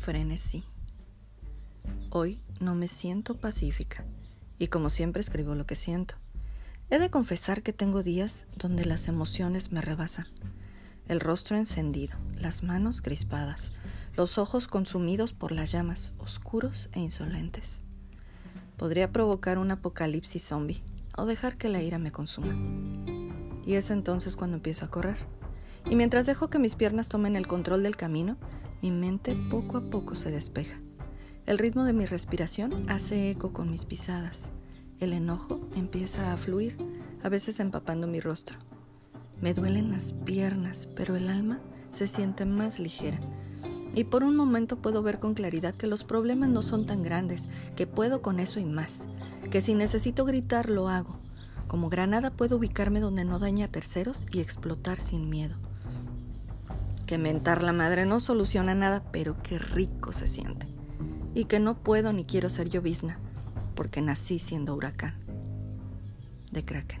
frenesí. Hoy no me siento pacífica y como siempre escribo lo que siento. He de confesar que tengo días donde las emociones me rebasan. El rostro encendido, las manos crispadas, los ojos consumidos por las llamas, oscuros e insolentes. Podría provocar un apocalipsis zombie o dejar que la ira me consuma. Y es entonces cuando empiezo a correr. Y mientras dejo que mis piernas tomen el control del camino, mi mente poco a poco se despeja. El ritmo de mi respiración hace eco con mis pisadas. El enojo empieza a fluir, a veces empapando mi rostro. Me duelen las piernas, pero el alma se siente más ligera. Y por un momento puedo ver con claridad que los problemas no son tan grandes, que puedo con eso y más, que si necesito gritar lo hago. Como granada puedo ubicarme donde no daña a terceros y explotar sin miedo que mentar la madre no soluciona nada, pero qué rico se siente. Y que no puedo ni quiero ser llovizna, porque nací siendo huracán. De Kraken.